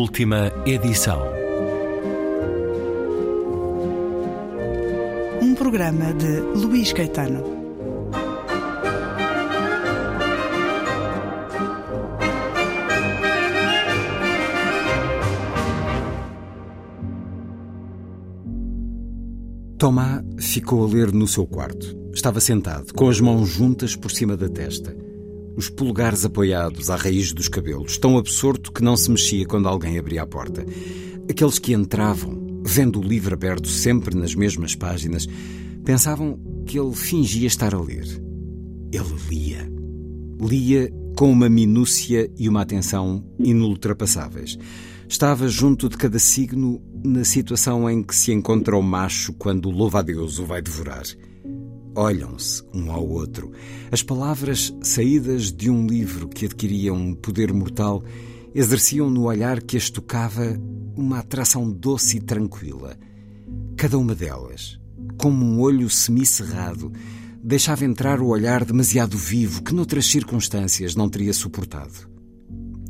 Última edição. Um programa de Luís Caetano. Tomá ficou a ler no seu quarto. Estava sentado, com as mãos juntas por cima da testa os polegares apoiados à raiz dos cabelos, tão absorto que não se mexia quando alguém abria a porta. Aqueles que entravam, vendo o livro aberto sempre nas mesmas páginas, pensavam que ele fingia estar a ler. Ele lia. Lia com uma minúcia e uma atenção inultrapassáveis. Estava junto de cada signo na situação em que se encontra o macho quando o louva-a-Deus o vai devorar. Olham-se um ao outro. As palavras saídas de um livro que adquiriam um poder mortal exerciam no olhar que as tocava uma atração doce e tranquila. Cada uma delas, como um olho semicerrado, deixava entrar o olhar demasiado vivo que noutras circunstâncias não teria suportado.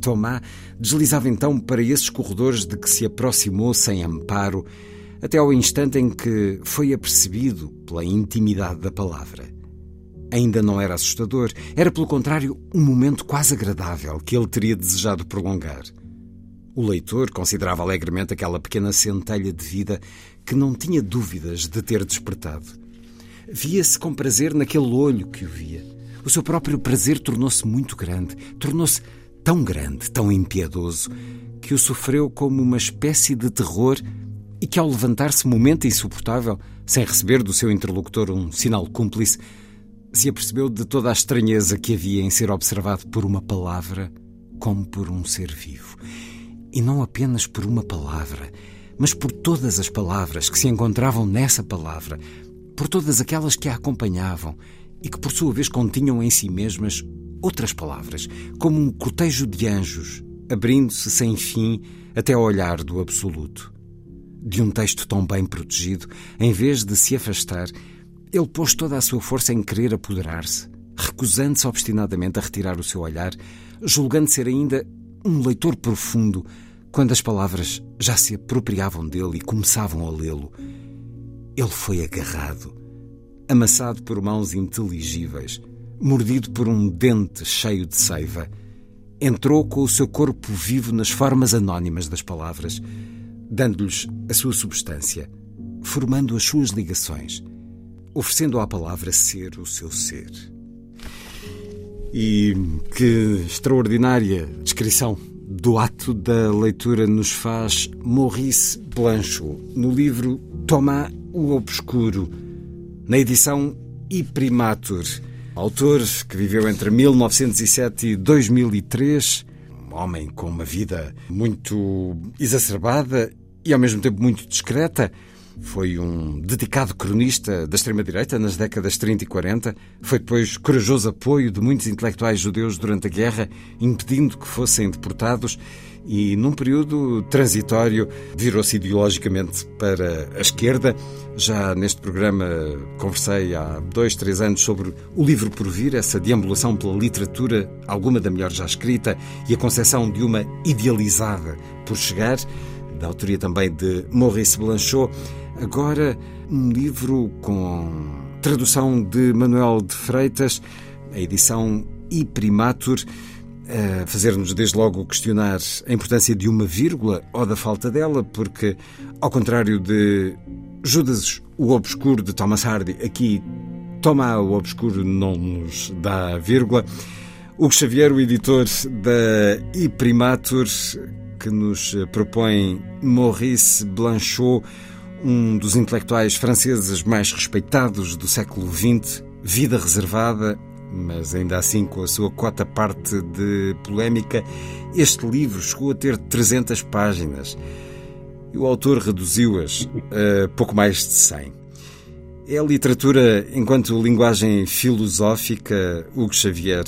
Tomá deslizava então para esses corredores de que se aproximou sem amparo até ao instante em que foi apercebido pela intimidade da palavra. Ainda não era assustador, era pelo contrário um momento quase agradável que ele teria desejado prolongar. O leitor considerava alegremente aquela pequena centelha de vida que não tinha dúvidas de ter despertado. Via-se com prazer naquele olho que o via. O seu próprio prazer tornou-se muito grande, tornou-se tão grande, tão impiedoso, que o sofreu como uma espécie de terror e que, ao levantar-se momento insuportável, sem receber do seu interlocutor um sinal cúmplice, se apercebeu de toda a estranheza que havia em ser observado por uma palavra como por um ser vivo. E não apenas por uma palavra, mas por todas as palavras que se encontravam nessa palavra, por todas aquelas que a acompanhavam e que, por sua vez, continham em si mesmas outras palavras, como um cortejo de anjos, abrindo-se sem fim até ao olhar do Absoluto de um texto tão bem protegido, em vez de se afastar, ele pôs toda a sua força em querer apoderar-se, recusando-se obstinadamente a retirar o seu olhar, julgando ser ainda um leitor profundo, quando as palavras já se apropriavam dele e começavam a lê-lo. Ele foi agarrado, amassado por mãos inteligíveis, mordido por um dente cheio de seiva. Entrou com o seu corpo vivo nas formas anónimas das palavras dando-lhes a sua substância, formando as suas ligações, oferecendo à palavra ser o seu ser. E que extraordinária descrição do ato da leitura nos faz Maurice Blanchot no livro Tomá o Obscuro, na edição Iprimatur. Autor que viveu entre 1907 e 2003, um homem com uma vida muito exacerbada e ao mesmo tempo muito discreta. Foi um dedicado cronista da extrema-direita nas décadas 30 e 40. Foi depois corajoso apoio de muitos intelectuais judeus durante a guerra, impedindo que fossem deportados. E num período transitório virou-se ideologicamente para a esquerda. Já neste programa conversei há dois, três anos sobre o livro por vir, essa deambulação pela literatura, alguma da melhor já escrita, e a concepção de uma idealizada por chegar da autoria também de Maurice Blanchot. Agora, um livro com tradução de Manuel de Freitas, a edição I Primatur, a fazer-nos desde logo questionar a importância de uma vírgula ou da falta dela, porque, ao contrário de Judas o Obscuro de Thomas Hardy, aqui Toma o Obscuro não nos dá vírgula. Hugo Xavier, o editor da I Primatur, que nos propõe Maurice Blanchot, um dos intelectuais franceses mais respeitados do século XX, vida reservada, mas ainda assim com a sua cota parte de polémica. Este livro chegou a ter 300 páginas e o autor reduziu-as a pouco mais de 100. É a literatura enquanto linguagem filosófica, Hugo Xavier.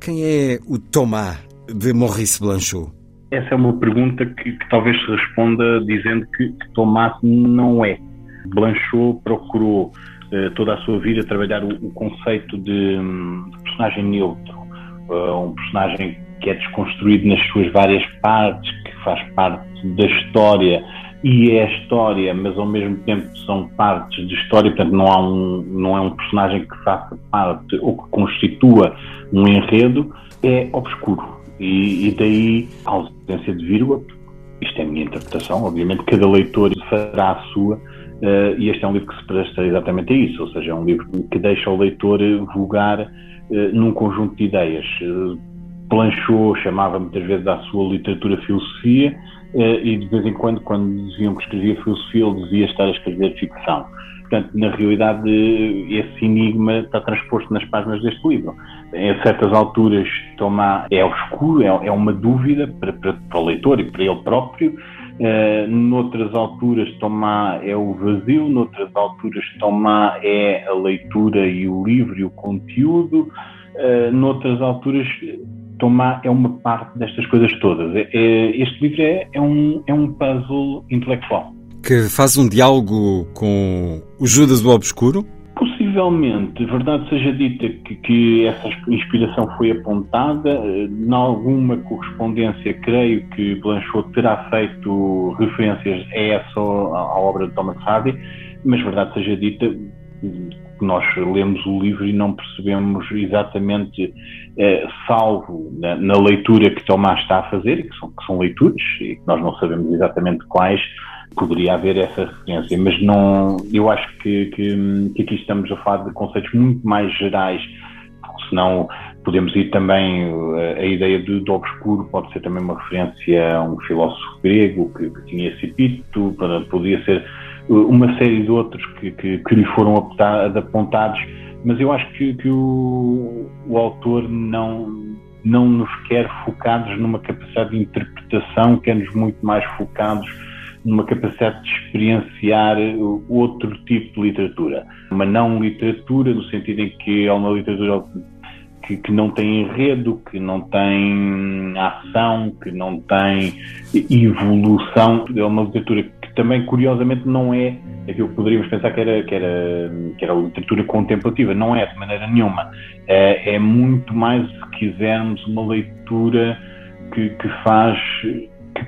Quem é o Thomas de Maurice Blanchot? Essa é uma pergunta que, que talvez se responda dizendo que, que Tomás não é. Blanchot procurou uh, toda a sua vida trabalhar o, o conceito de, de, personagem neutro, uh, um personagem que é desconstruído nas suas várias partes, que faz parte da história e é história, mas ao mesmo tempo são partes de história, portanto não, há um, não é um personagem que faça parte ou que constitua um enredo, é obscuro. E, e daí a ausência de vírgula, isto é a minha interpretação, obviamente cada leitor fará a sua, uh, e este é um livro que se presta exatamente a isso, ou seja, é um livro que deixa o leitor vulgar uh, num conjunto de ideias. Uh, Blanchot chamava muitas vezes à sua literatura filosofia, e de vez em quando, quando diziam que escrevia filosofia, ele dizia estar a escrever ficção. Portanto, na realidade, esse enigma está transposto nas páginas deste livro. Em certas alturas, Tomás é obscuro, é, é uma dúvida para, para, para, o leitor e para ele próprio. Uh, noutras alturas, Tomás é o vazio, noutras alturas, Tomás é a leitura e o livro e o conteúdo. Uh, noutras alturas, Tomás é uma parte destas coisas todas. É, é, este livro é, é, um, é um puzzle intelectual que faz um diálogo com o Judas do Obscuro? Possivelmente, verdade seja dita que, que essa inspiração foi apontada, em alguma correspondência creio que Blanchot terá feito referências a essa à obra de Thomas Hardy, mas verdade seja dita, nós lemos o livro e não percebemos exatamente, eh, salvo na, na, leitura que Tomás está a fazer, que são, que são leituras, e que nós não sabemos exatamente quais, poderia haver essa referência, mas não, eu acho que, que, que aqui estamos a falar de conceitos muito mais gerais, senão podemos ir também, eh, a ideia do, do obscuro pode ser também uma referência a um filósofo grego que, que tinha esse epíteto, poderia ser eh, uma série de outros que, que, que lhe foram apontados, mas eu acho que, que o, o autor não, não nos quer focados numa capacidade de interpretação, quer-nos muito mais focados numa capacidade de experienciar outro tipo de literatura. Uma não literatura, no sentido em que é uma literatura que, que, não tem enredo, que não tem ação, que não tem evolução. É uma literatura que também, curiosamente, não é aquilo que poderíamos pensar que era, que era, que era literatura contemplativa. Não é, de maneira nenhuma. É, é muito mais, se quisermos, uma leitura que, que faz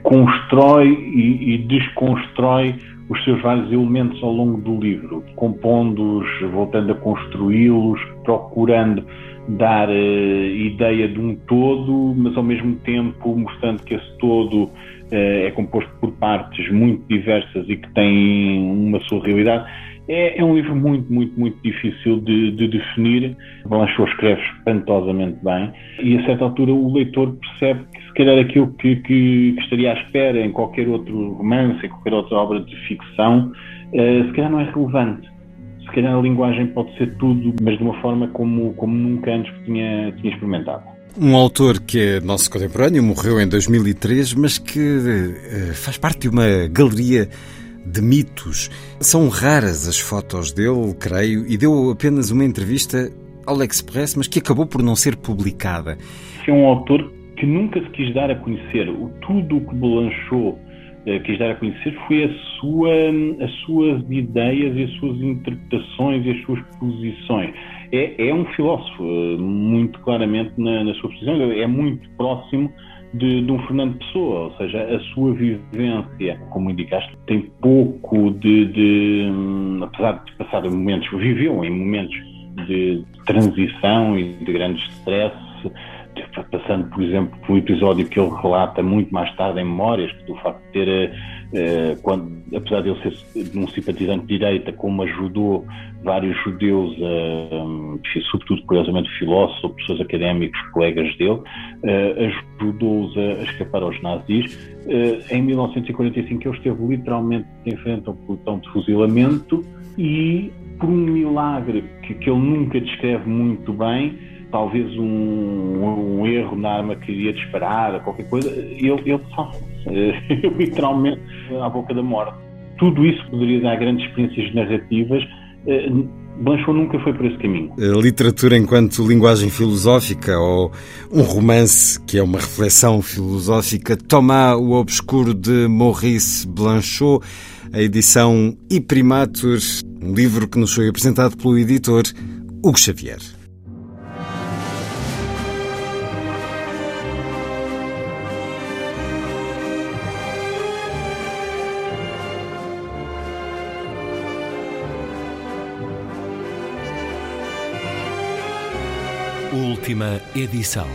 constrói e, e desconstrói os seus vários elementos ao longo do livro, compondo-os, voltando a construí-los, procurando dar uh, ideia de um todo, mas ao mesmo tempo mostrando que esse todo uh, é composto por partes muito diversas e que têm uma sua realidade. É, é um livro muito, muito, muito difícil de, de definir. Blanchot escreve espantosamente bem e a certa altura o leitor percebe que se calhar aquilo que, que, que estaria à espera em qualquer outro romance, em qualquer outra obra de ficção, uh, se calhar não é relevante. Se calhar a linguagem pode ser tudo, mas de uma forma como, como nunca antes tinha, tinha experimentado. Um autor que é nosso contemporâneo, morreu em 2003, mas que uh, faz parte de uma galeria de mitos. São raras as fotos dele, creio, e deu apenas uma entrevista ao L'Express, mas que acabou por não ser publicada. É um autor que nunca se quis dar a conhecer. Tudo o que Blanchot eh, quis dar a conhecer foi a sua, as suas ideias e as suas interpretações e as suas posições. É, é um filósofo, eh, muito claramente na, na sua posição, é muito próximo de, de, um Fernando Pessoa, ou seja, a sua vivência, como indicaste, tem pouco de, de apesar de passar momentos, viveu em momentos de transição e de grande stress, passando, por exemplo, por um episódio que ele relata muito mais tarde em Memórias, do facto de ter, eh, quando, apesar de ele ser um simpatizante de direita, como ajudou vários judeus, eh, sobretudo, curiosamente, filósofos pessoas académicos, colegas dele, eh, ajudou-os a, escapar aos nazis. em 1945 ele esteve literalmente em frente ao pelotão de fuzilamento e, por um milagre que, que ele nunca descreve muito bem, talvez um, um, erro na arma que iria disparar, qualquer coisa, ele, ele literalmente à boca da morte. Tudo isso poderia dar grandes experiências narrativas. Eh, Blanchot nunca foi por esse caminho. A literatura enquanto linguagem filosófica ou um romance que é uma reflexão filosófica, Tomar o Obscuro de Maurice Blanchot, a edição E Primatur, um livro que nos foi apresentado pelo editor Hugo Xavier. Última edição.